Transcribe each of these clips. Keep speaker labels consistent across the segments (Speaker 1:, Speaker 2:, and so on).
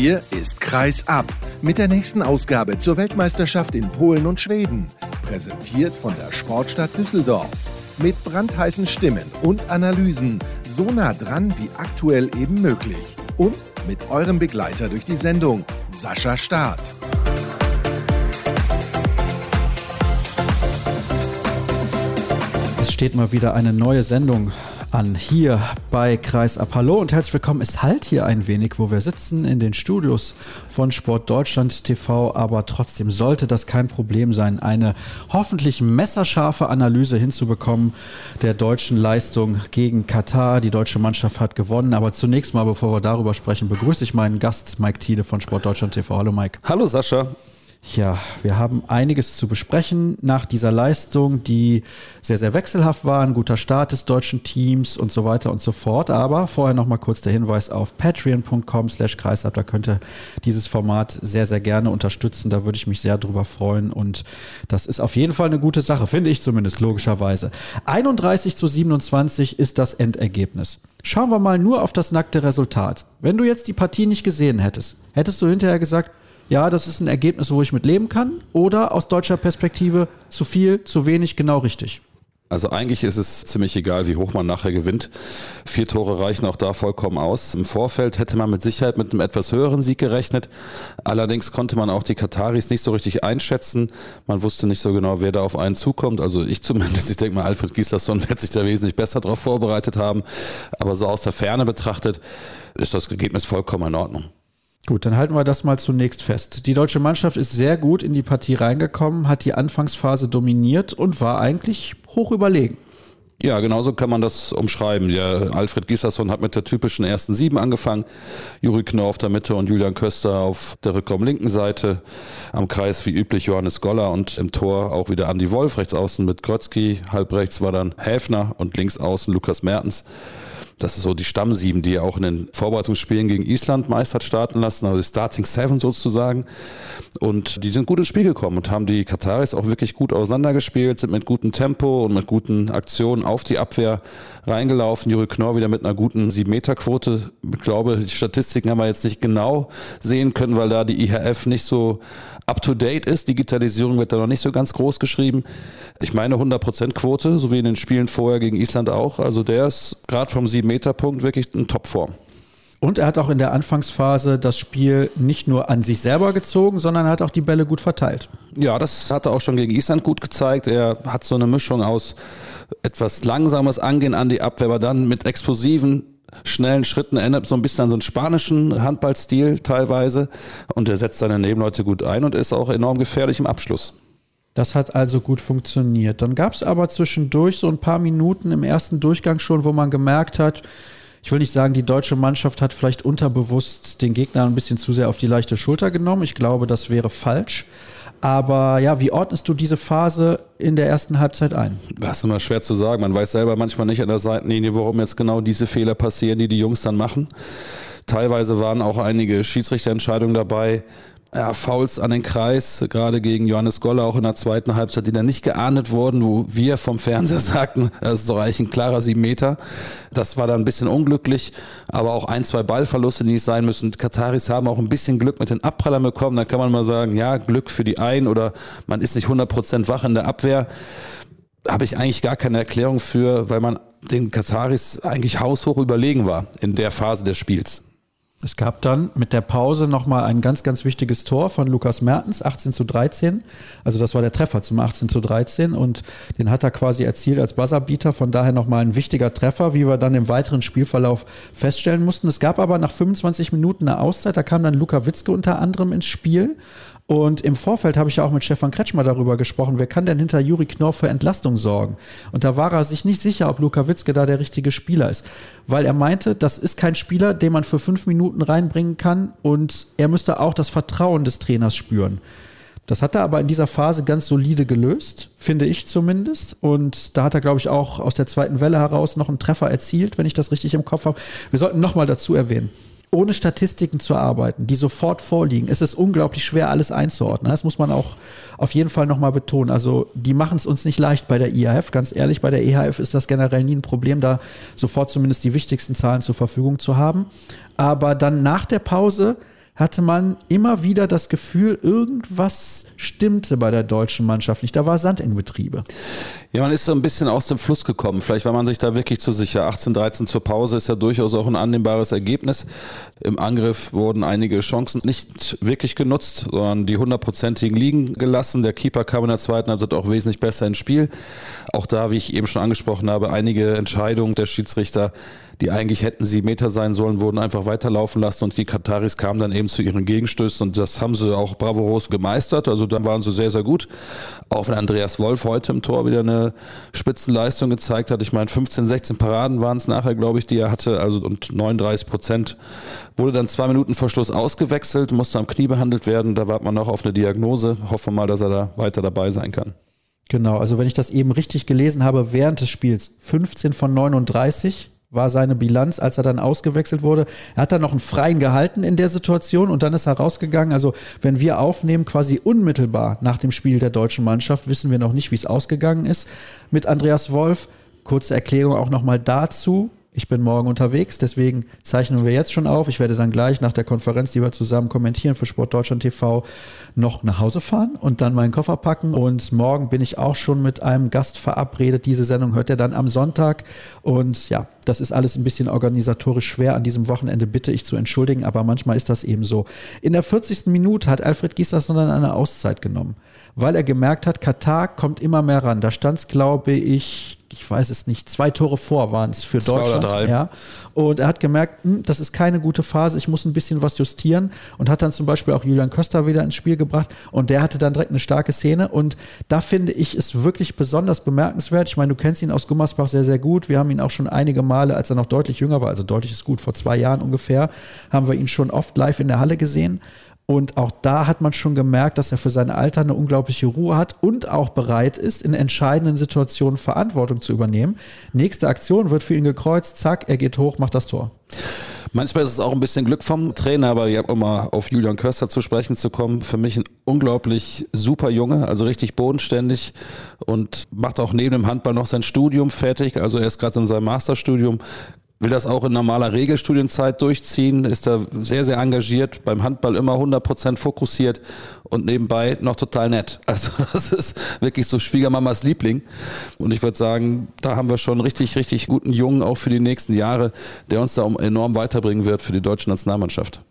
Speaker 1: Hier ist Kreis ab mit der nächsten Ausgabe zur Weltmeisterschaft in Polen und Schweden. Präsentiert von der Sportstadt Düsseldorf. Mit brandheißen Stimmen und Analysen, so nah dran wie aktuell eben möglich. Und mit eurem Begleiter durch die Sendung, Sascha Staat.
Speaker 2: Es steht mal wieder eine neue Sendung an hier bei Kreis ab. Hallo und herzlich willkommen. Es halt hier ein wenig, wo wir sitzen in den Studios von Sport Deutschland TV, aber trotzdem sollte das kein Problem sein, eine hoffentlich messerscharfe Analyse hinzubekommen der deutschen Leistung gegen Katar. Die deutsche Mannschaft hat gewonnen, aber zunächst mal, bevor wir darüber sprechen, begrüße ich meinen Gast Mike Thiele von Sport Deutschland TV. Hallo Mike.
Speaker 3: Hallo Sascha.
Speaker 2: Ja, wir haben einiges zu besprechen nach dieser Leistung, die sehr, sehr wechselhaft war. Ein guter Start des deutschen Teams und so weiter und so fort. Aber vorher nochmal kurz der Hinweis auf patreon.com slash kreisab. Da könnt ihr dieses Format sehr, sehr gerne unterstützen. Da würde ich mich sehr drüber freuen. Und das ist auf jeden Fall eine gute Sache, finde ich zumindest logischerweise. 31 zu 27 ist das Endergebnis. Schauen wir mal nur auf das nackte Resultat. Wenn du jetzt die Partie nicht gesehen hättest, hättest du hinterher gesagt, ja, das ist ein Ergebnis, wo ich mit leben kann? Oder aus deutscher Perspektive zu viel, zu wenig, genau richtig?
Speaker 3: Also eigentlich ist es ziemlich egal, wie hoch man nachher gewinnt. Vier Tore reichen auch da vollkommen aus. Im Vorfeld hätte man mit Sicherheit mit einem etwas höheren Sieg gerechnet. Allerdings konnte man auch die Kataris nicht so richtig einschätzen. Man wusste nicht so genau, wer da auf einen zukommt. Also ich zumindest. Ich denke mal, Alfred Gislason wird sich da wesentlich besser darauf vorbereitet haben. Aber so aus der Ferne betrachtet ist das Ergebnis vollkommen in Ordnung.
Speaker 2: Gut, dann halten wir das mal zunächst fest. Die deutsche Mannschaft ist sehr gut in die Partie reingekommen, hat die Anfangsphase dominiert und war eigentlich hoch überlegen.
Speaker 3: Ja, genauso kann man das umschreiben. Ja, Alfred Gisserson hat mit der typischen ersten Sieben angefangen. Juri Knorr auf der Mitte und Julian Köster auf der Rückraum linken Seite. Am Kreis wie üblich Johannes Goller und im Tor auch wieder Andi Wolf. Rechts außen mit Grötzky. Halb rechts war dann Häfner und links außen Lukas Mertens. Das ist so die Stammsieben, die er auch in den Vorbereitungsspielen gegen Island meist hat starten lassen, also die Starting Seven sozusagen. Und die sind gut ins Spiel gekommen und haben die Kataris auch wirklich gut auseinandergespielt, sind mit gutem Tempo und mit guten Aktionen auf die Abwehr reingelaufen. Juri Knorr wieder mit einer guten 7-Meter-Quote. Ich glaube, die Statistiken haben wir jetzt nicht genau sehen können, weil da die IHF nicht so up-to-date ist. Digitalisierung wird da noch nicht so ganz groß geschrieben. Ich meine 100% Quote, so wie in den Spielen vorher gegen Island auch. Also der ist gerade vom 7-Meter-Punkt wirklich in Topform.
Speaker 2: Und er hat auch in der Anfangsphase das Spiel nicht nur an sich selber gezogen, sondern hat auch die Bälle gut verteilt.
Speaker 3: Ja, das hat er auch schon gegen Island gut gezeigt. Er hat so eine Mischung aus etwas langsames Angehen an die Abwehr, aber dann mit explosiven schnellen Schritten erinnert so ein bisschen an so einen spanischen Handballstil teilweise und er setzt seine Nebenleute gut ein und ist auch enorm gefährlich im Abschluss.
Speaker 2: Das hat also gut funktioniert. Dann gab es aber zwischendurch so ein paar Minuten im ersten Durchgang schon, wo man gemerkt hat, ich will nicht sagen, die deutsche Mannschaft hat vielleicht unterbewusst den Gegner ein bisschen zu sehr auf die leichte Schulter genommen. Ich glaube, das wäre falsch. Aber ja, wie ordnest du diese Phase in der ersten Halbzeit ein?
Speaker 3: Das ist immer schwer zu sagen. Man weiß selber manchmal nicht an der Seitenlinie, warum jetzt genau diese Fehler passieren, die die Jungs dann machen. Teilweise waren auch einige Schiedsrichterentscheidungen dabei, ja, Fouls an den Kreis, gerade gegen Johannes Goller auch in der zweiten Halbzeit, die dann nicht geahndet wurden, wo wir vom Fernseher sagten, das ist doch eigentlich ein klarer sieben Meter. Das war dann ein bisschen unglücklich, aber auch ein, zwei Ballverluste, die nicht sein müssen. Kataris haben auch ein bisschen Glück mit den Abprallern bekommen. Da kann man mal sagen, ja, Glück für die einen oder man ist nicht 100% wach in der Abwehr. Habe ich eigentlich gar keine Erklärung für, weil man den Kataris eigentlich haushoch überlegen war in der Phase des Spiels.
Speaker 2: Es gab dann mit der Pause nochmal ein ganz, ganz wichtiges Tor von Lukas Mertens, 18 zu 13. Also das war der Treffer zum 18 zu 13 und den hat er quasi erzielt als Buzzerbeater. Von daher nochmal ein wichtiger Treffer, wie wir dann im weiteren Spielverlauf feststellen mussten. Es gab aber nach 25 Minuten eine Auszeit, da kam dann Luka Witzke unter anderem ins Spiel und im Vorfeld habe ich ja auch mit Stefan Kretschmer darüber gesprochen, wer kann denn hinter Juri Knorr für Entlastung sorgen? Und da war er sich nicht sicher, ob Luka Witzke da der richtige Spieler ist. Weil er meinte, das ist kein Spieler, den man für fünf Minuten reinbringen kann und er müsste auch das Vertrauen des Trainers spüren. Das hat er aber in dieser Phase ganz solide gelöst, finde ich zumindest. Und da hat er, glaube ich, auch aus der zweiten Welle heraus noch einen Treffer erzielt, wenn ich das richtig im Kopf habe. Wir sollten nochmal dazu erwähnen ohne Statistiken zu arbeiten, die sofort vorliegen, ist es unglaublich schwer, alles einzuordnen. Das muss man auch auf jeden Fall nochmal betonen. Also die machen es uns nicht leicht bei der IHF. Ganz ehrlich, bei der EHF ist das generell nie ein Problem, da sofort zumindest die wichtigsten Zahlen zur Verfügung zu haben. Aber dann nach der Pause hatte man immer wieder das Gefühl, irgendwas stimmte bei der deutschen Mannschaft nicht. Da war Sand im Betriebe.
Speaker 3: Ja, man ist so ein bisschen aus dem Fluss gekommen. Vielleicht war man sich da wirklich zu sicher. 18, 13 zur Pause ist ja durchaus auch ein annehmbares Ergebnis. Im Angriff wurden einige Chancen nicht wirklich genutzt, sondern die hundertprozentigen liegen gelassen. Der Keeper kam in der zweiten Halbzeit auch wesentlich besser ins Spiel. Auch da, wie ich eben schon angesprochen habe, einige Entscheidungen der Schiedsrichter die eigentlich hätten sie Meter sein sollen, wurden einfach weiterlaufen lassen und die Kataris kamen dann eben zu ihren Gegenstößen und das haben sie auch bravourös gemeistert. Also dann waren sie sehr, sehr gut. Auch wenn Andreas Wolf heute im Tor wieder eine Spitzenleistung gezeigt hat. Ich meine, 15, 16 Paraden waren es nachher, glaube ich, die er hatte. Also und 39 Prozent wurde dann zwei Minuten vor Schluss ausgewechselt, musste am Knie behandelt werden. Da wartet man noch auf eine Diagnose. Hoffen wir mal, dass er da weiter dabei sein kann.
Speaker 2: Genau, also wenn ich das eben richtig gelesen habe, während des Spiels 15 von 39 war seine Bilanz, als er dann ausgewechselt wurde. Er hat dann noch einen freien gehalten in der Situation und dann ist er rausgegangen. Also wenn wir aufnehmen, quasi unmittelbar nach dem Spiel der deutschen Mannschaft, wissen wir noch nicht, wie es ausgegangen ist. Mit Andreas Wolf, kurze Erklärung auch nochmal dazu. Ich bin morgen unterwegs, deswegen zeichnen wir jetzt schon auf. Ich werde dann gleich nach der Konferenz, die wir zusammen kommentieren für Sport Deutschland TV, noch nach Hause fahren und dann meinen Koffer packen. Und morgen bin ich auch schon mit einem Gast verabredet. Diese Sendung hört er dann am Sonntag. Und ja, das ist alles ein bisschen organisatorisch schwer. An diesem Wochenende bitte ich zu entschuldigen, aber manchmal ist das eben so. In der 40. Minute hat Alfred Giesers dann eine Auszeit genommen, weil er gemerkt hat, Katar kommt immer mehr ran. Da stand es, glaube ich, ich weiß es nicht, zwei Tore vor waren es für zwei Deutschland. Oder drei. Ja. Und er hat gemerkt, hm, das ist keine gute Phase, ich muss ein bisschen was justieren und hat dann zum Beispiel auch Julian Köster wieder ins Spiel gebracht und der hatte dann direkt eine starke Szene und da finde ich es wirklich besonders bemerkenswert. Ich meine, du kennst ihn aus Gummersbach sehr, sehr gut. Wir haben ihn auch schon einige Male, als er noch deutlich jünger war, also deutlich ist gut, vor zwei Jahren ungefähr, haben wir ihn schon oft live in der Halle gesehen. Und auch da hat man schon gemerkt, dass er für sein Alter eine unglaubliche Ruhe hat und auch bereit ist, in entscheidenden Situationen Verantwortung zu übernehmen. Nächste Aktion wird für ihn gekreuzt, zack, er geht hoch, macht das Tor.
Speaker 3: Manchmal ist es auch ein bisschen Glück vom Trainer, aber ich habe immer auf Julian Köster zu sprechen zu kommen. Für mich ein unglaublich super Junge, also richtig bodenständig und macht auch neben dem Handball noch sein Studium fertig. Also er ist gerade in seinem Masterstudium, will das auch in normaler Regelstudienzeit durchziehen, ist da sehr, sehr engagiert, beim Handball immer 100% fokussiert und nebenbei noch total nett. Also das ist wirklich so Schwiegermamas Liebling. Und ich würde sagen, da haben wir schon richtig, richtig guten Jungen auch für die nächsten Jahre, der uns da enorm weiterbringen wird für die deutsche Nationalmannschaft.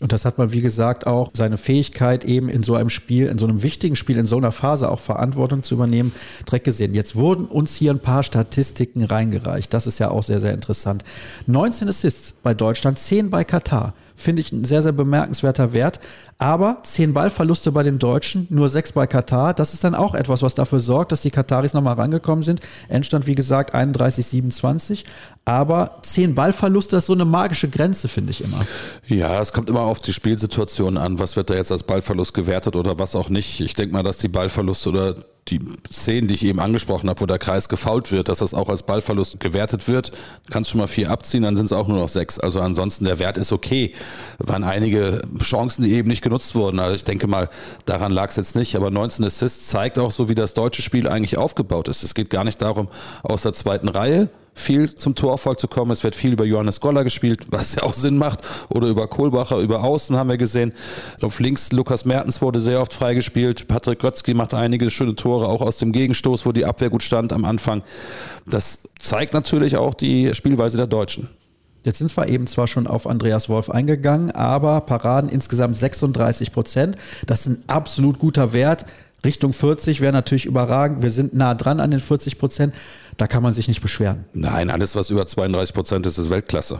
Speaker 2: Und das hat man, wie gesagt, auch seine Fähigkeit eben in so einem Spiel, in so einem wichtigen Spiel, in so einer Phase auch Verantwortung zu übernehmen, direkt gesehen. Jetzt wurden uns hier ein paar Statistiken reingereicht. Das ist ja auch sehr, sehr interessant. 19 Assists bei Deutschland, 10 bei Katar finde ich ein sehr, sehr bemerkenswerter Wert. Aber zehn Ballverluste bei den Deutschen, nur sechs bei Katar. Das ist dann auch etwas, was dafür sorgt, dass die Kataris nochmal rangekommen sind. Endstand, wie gesagt, 31, 27. Aber zehn Ballverluste ist so eine magische Grenze, finde ich immer.
Speaker 3: Ja, es kommt immer auf die Spielsituation an. Was wird da jetzt als Ballverlust gewertet oder was auch nicht? Ich denke mal, dass die Ballverluste oder die Szenen, die ich eben angesprochen habe, wo der Kreis gefault wird, dass das auch als Ballverlust gewertet wird, kannst schon mal vier abziehen, dann sind es auch nur noch sechs. Also ansonsten der Wert ist okay. Waren einige Chancen, die eben nicht genutzt wurden. Also ich denke mal, daran lag es jetzt nicht. Aber 19 Assists zeigt auch so, wie das deutsche Spiel eigentlich aufgebaut ist. Es geht gar nicht darum, aus der zweiten Reihe viel zum Torerfolg zu kommen. Es wird viel über Johannes Goller gespielt, was ja auch Sinn macht. Oder über Kohlbacher, über Außen haben wir gesehen. Auf links Lukas Mertens wurde sehr oft freigespielt. Patrick Götzky macht einige schöne Tore, auch aus dem Gegenstoß, wo die Abwehr gut stand am Anfang. Das zeigt natürlich auch die Spielweise der Deutschen.
Speaker 2: Jetzt sind wir eben zwar schon auf Andreas Wolf eingegangen, aber Paraden insgesamt 36 Prozent. Das ist ein absolut guter Wert. Richtung 40 wäre natürlich überragend. Wir sind nah dran an den 40 Prozent. Da kann man sich nicht beschweren.
Speaker 3: Nein, alles, was über 32 Prozent ist, ist Weltklasse.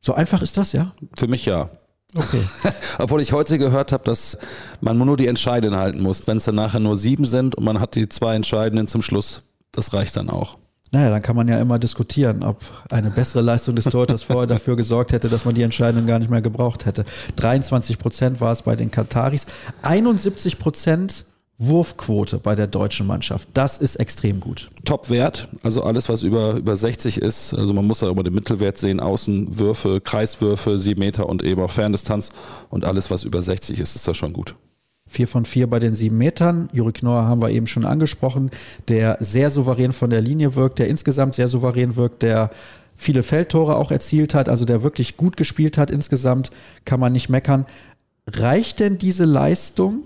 Speaker 2: So einfach ist das, ja?
Speaker 3: Für mich ja.
Speaker 2: Okay.
Speaker 3: Obwohl ich heute gehört habe, dass man nur die Entscheidenden halten muss. Wenn es dann nachher nur sieben sind und man hat die zwei Entscheidenden zum Schluss, das reicht dann auch.
Speaker 2: Naja, dann kann man ja immer diskutieren, ob eine bessere Leistung des Torhüters vorher dafür gesorgt hätte, dass man die Entscheidung gar nicht mehr gebraucht hätte. 23 Prozent war es bei den Kataris. 71 Prozent Wurfquote bei der deutschen Mannschaft. Das ist extrem gut.
Speaker 3: Top-Wert, also alles, was über, über 60 ist. Also man muss da immer den Mittelwert sehen. Außenwürfe, Kreiswürfe, 7 Meter und eben auch Ferndistanz. Und alles, was über 60 ist, ist das schon gut.
Speaker 2: Vier von vier bei den sieben Metern. Juri Knorr haben wir eben schon angesprochen, der sehr souverän von der Linie wirkt, der insgesamt sehr souverän wirkt, der viele Feldtore auch erzielt hat, also der wirklich gut gespielt hat insgesamt, kann man nicht meckern. reicht denn diese Leistung,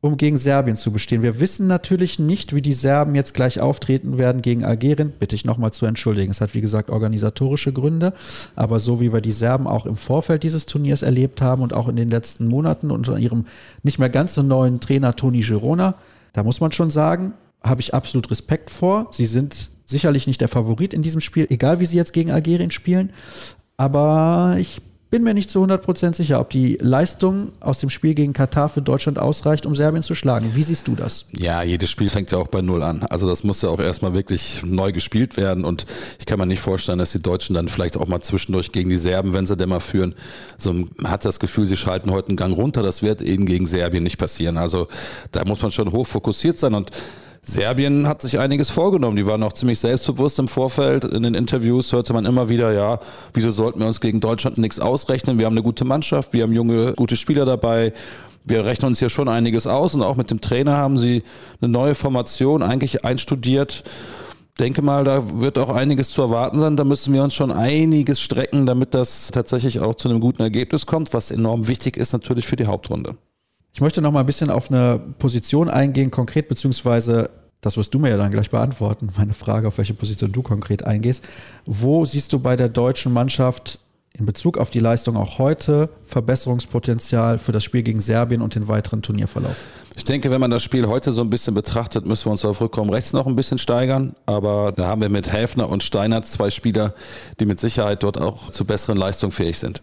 Speaker 2: um gegen Serbien zu bestehen? Wir wissen natürlich nicht, wie die Serben jetzt gleich auftreten werden gegen Algerien. Bitte ich nochmal zu entschuldigen. Es hat, wie gesagt, organisatorische Gründe. Aber so wie wir die Serben auch im Vorfeld dieses Turniers erlebt haben und auch in den letzten Monaten unter ihrem nicht mehr ganz so neuen Trainer Toni Girona, da muss man schon sagen, habe ich absolut Respekt vor. Sie sind sicherlich nicht der Favorit in diesem Spiel, egal wie sie jetzt gegen Algerien spielen. Aber ich bin mir nicht zu 100% sicher, ob die Leistung aus dem Spiel gegen Katar für Deutschland ausreicht, um Serbien zu schlagen. Wie siehst du das?
Speaker 3: Ja, jedes Spiel fängt ja auch bei Null an. Also das muss ja auch erstmal wirklich neu gespielt werden und ich kann mir nicht vorstellen, dass die Deutschen dann vielleicht auch mal zwischendurch gegen die Serben, wenn sie denn mal führen, so man hat das Gefühl, sie schalten heute einen Gang runter. Das wird ihnen gegen Serbien nicht passieren. Also da muss man schon hoch fokussiert sein und Serbien hat sich einiges vorgenommen. Die waren auch ziemlich selbstbewusst im Vorfeld. In den Interviews hörte man immer wieder, ja, wieso sollten wir uns gegen Deutschland nichts ausrechnen? Wir haben eine gute Mannschaft, wir haben junge, gute Spieler dabei. Wir rechnen uns hier schon einiges aus und auch mit dem Trainer haben sie eine neue Formation eigentlich einstudiert. Denke mal, da wird auch einiges zu erwarten sein. Da müssen wir uns schon einiges strecken, damit das tatsächlich auch zu einem guten Ergebnis kommt, was enorm wichtig ist natürlich für die Hauptrunde.
Speaker 2: Ich möchte noch mal ein bisschen auf eine Position eingehen, konkret, beziehungsweise das wirst du mir ja dann gleich beantworten, meine Frage, auf welche Position du konkret eingehst. Wo siehst du bei der deutschen Mannschaft in Bezug auf die Leistung auch heute Verbesserungspotenzial für das Spiel gegen Serbien und den weiteren Turnierverlauf?
Speaker 3: Ich denke, wenn man das Spiel heute so ein bisschen betrachtet, müssen wir uns auf Rückkommen rechts noch ein bisschen steigern. Aber da haben wir mit Häfner und Steinert zwei Spieler, die mit Sicherheit dort auch zu besseren Leistungen fähig sind.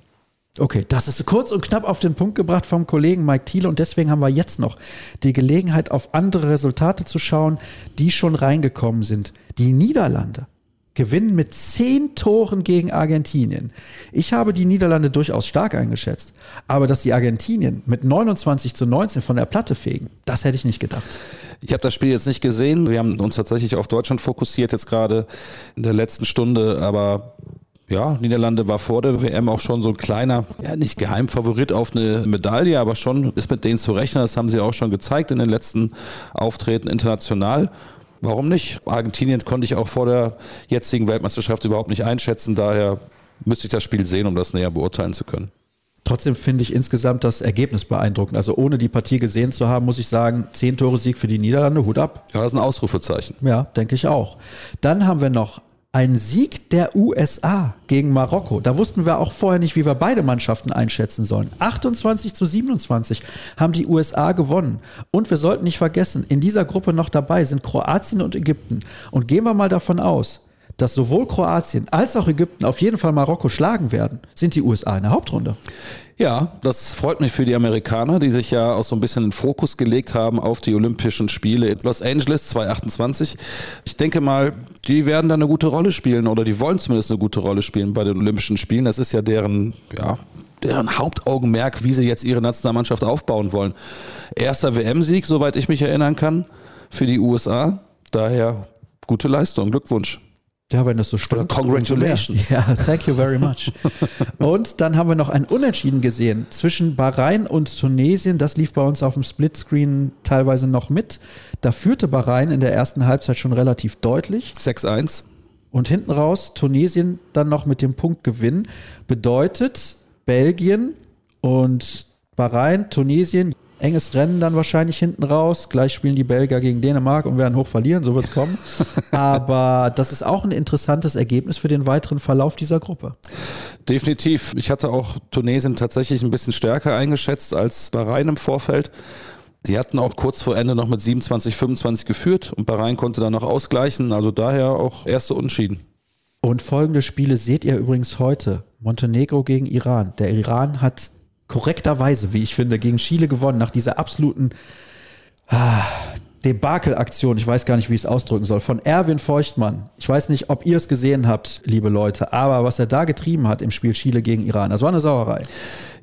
Speaker 2: Okay, das ist kurz und knapp auf den Punkt gebracht vom Kollegen Mike Thiele und deswegen haben wir jetzt noch die Gelegenheit, auf andere Resultate zu schauen, die schon reingekommen sind. Die Niederlande gewinnen mit zehn Toren gegen Argentinien. Ich habe die Niederlande durchaus stark eingeschätzt, aber dass die Argentinien mit 29 zu 19 von der Platte fegen, das hätte ich nicht gedacht.
Speaker 3: Ich habe das Spiel jetzt nicht gesehen. Wir haben uns tatsächlich auf Deutschland fokussiert jetzt gerade in der letzten Stunde, aber ja, Niederlande war vor der WM auch schon so ein kleiner, ja nicht Geheimfavorit auf eine Medaille, aber schon ist mit denen zu rechnen. Das haben sie auch schon gezeigt in den letzten Auftreten international. Warum nicht? Argentinien konnte ich auch vor der jetzigen Weltmeisterschaft überhaupt nicht einschätzen. Daher müsste ich das Spiel sehen, um das näher beurteilen zu können.
Speaker 2: Trotzdem finde ich insgesamt das Ergebnis beeindruckend. Also ohne die Partie gesehen zu haben, muss ich sagen, zehn Tore Sieg für die Niederlande, Hut ab.
Speaker 3: Ja, das ist ein Ausrufezeichen.
Speaker 2: Ja, denke ich auch. Dann haben wir noch ein Sieg der USA gegen Marokko. Da wussten wir auch vorher nicht, wie wir beide Mannschaften einschätzen sollen. 28 zu 27 haben die USA gewonnen. Und wir sollten nicht vergessen, in dieser Gruppe noch dabei sind Kroatien und Ägypten. Und gehen wir mal davon aus, dass sowohl Kroatien als auch Ägypten auf jeden Fall Marokko schlagen werden, sind die USA in der Hauptrunde.
Speaker 3: Ja, das freut mich für die Amerikaner, die sich ja auch so ein bisschen den Fokus gelegt haben auf die Olympischen Spiele in Los Angeles 2028. Ich denke mal, die werden da eine gute Rolle spielen oder die wollen zumindest eine gute Rolle spielen bei den Olympischen Spielen. Das ist ja deren, ja, deren Hauptaugenmerk, wie sie jetzt ihre Nationalmannschaft aufbauen wollen. Erster WM-Sieg, soweit ich mich erinnern kann, für die USA. Daher gute Leistung, Glückwunsch.
Speaker 2: Ja, wenn das so stimmt.
Speaker 3: Congratulations.
Speaker 2: Ja, thank you very much. und dann haben wir noch ein Unentschieden gesehen zwischen Bahrain und Tunesien. Das lief bei uns auf dem Splitscreen teilweise noch mit. Da führte Bahrain in der ersten Halbzeit schon relativ deutlich.
Speaker 3: 6-1.
Speaker 2: Und hinten raus Tunesien dann noch mit dem Punkt Gewinn. Bedeutet Belgien und Bahrain, Tunesien enges Rennen dann wahrscheinlich hinten raus. Gleich spielen die Belgier gegen Dänemark und werden hoch verlieren, so wird es kommen. Aber das ist auch ein interessantes Ergebnis für den weiteren Verlauf dieser Gruppe.
Speaker 3: Definitiv. Ich hatte auch Tunesien tatsächlich ein bisschen stärker eingeschätzt als Bahrain im Vorfeld. Sie hatten auch kurz vor Ende noch mit 27, 25 geführt und Bahrain konnte dann noch ausgleichen. Also daher auch erste Unschieden.
Speaker 2: Und folgende Spiele seht ihr übrigens heute. Montenegro gegen Iran. Der Iran hat korrekterweise, wie ich finde, gegen Chile gewonnen, nach dieser absoluten ah, Debakelaktion, ich weiß gar nicht, wie ich es ausdrücken soll, von Erwin Feuchtmann. Ich weiß nicht, ob ihr es gesehen habt, liebe Leute, aber was er da getrieben hat im Spiel Chile gegen Iran, das war eine Sauerei.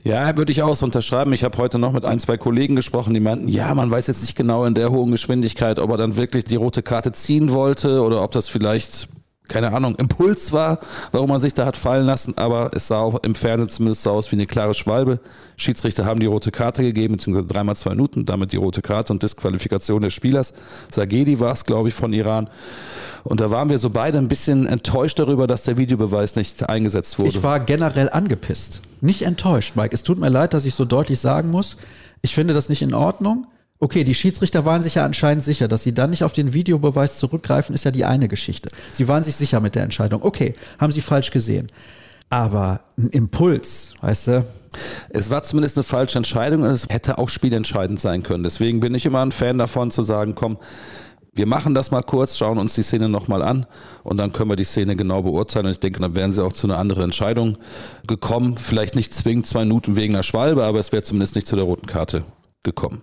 Speaker 3: Ja, würde ich auch so unterschreiben. Ich habe heute noch mit ein, zwei Kollegen gesprochen, die meinten, ja, man weiß jetzt nicht genau in der hohen Geschwindigkeit, ob er dann wirklich die rote Karte ziehen wollte oder ob das vielleicht keine Ahnung, Impuls war, warum man sich da hat fallen lassen, aber es sah auch im Fernsehen zumindest so aus wie eine klare Schwalbe. Schiedsrichter haben die rote Karte gegeben, beziehungsweise dreimal zwei Minuten, damit die rote Karte und Disqualifikation des Spielers. Sagedi war es, glaube ich, von Iran. Und da waren wir so beide ein bisschen enttäuscht darüber, dass der Videobeweis nicht eingesetzt wurde.
Speaker 2: Ich war generell angepisst. Nicht enttäuscht, Mike. Es tut mir leid, dass ich so deutlich sagen muss. Ich finde das nicht in Ordnung. Okay, die Schiedsrichter waren sich ja anscheinend sicher, dass sie dann nicht auf den Videobeweis zurückgreifen, ist ja die eine Geschichte. Sie waren sich sicher mit der Entscheidung. Okay, haben sie falsch gesehen. Aber ein Impuls, weißt du?
Speaker 3: Es war zumindest eine falsche Entscheidung und es hätte auch spielentscheidend sein können. Deswegen bin ich immer ein Fan davon zu sagen, komm, wir machen das mal kurz, schauen uns die Szene nochmal an und dann können wir die Szene genau beurteilen. Und ich denke, dann wären sie auch zu einer anderen Entscheidung gekommen. Vielleicht nicht zwingend zwei Minuten wegen der Schwalbe, aber es wäre zumindest nicht zu der roten Karte gekommen.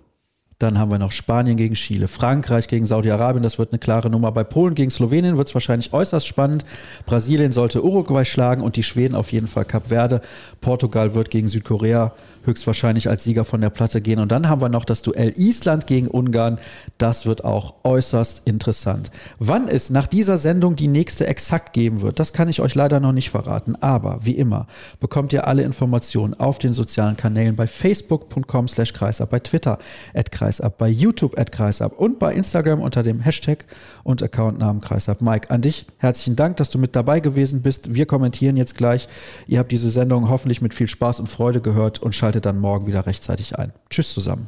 Speaker 2: Dann haben wir noch Spanien gegen Chile, Frankreich gegen Saudi-Arabien, das wird eine klare Nummer. Bei Polen gegen Slowenien wird es wahrscheinlich äußerst spannend. Brasilien sollte Uruguay schlagen und die Schweden auf jeden Fall Kap Verde. Portugal wird gegen Südkorea höchstwahrscheinlich als Sieger von der Platte gehen. Und dann haben wir noch das Duell Island gegen Ungarn. Das wird auch äußerst interessant. Wann es nach dieser Sendung die nächste exakt geben wird, das kann ich euch leider noch nicht verraten. Aber wie immer bekommt ihr alle Informationen auf den sozialen Kanälen bei facebook.com slash kreisab, bei Twitter at kreisab, bei YouTube at kreisab und bei Instagram unter dem Hashtag und Accountnamen kreisab. Mike, an dich herzlichen Dank, dass du mit dabei gewesen bist. Wir kommentieren jetzt gleich. Ihr habt diese Sendung hoffentlich mit viel Spaß und Freude gehört und schaltet dann morgen wieder rechtzeitig ein. Tschüss zusammen.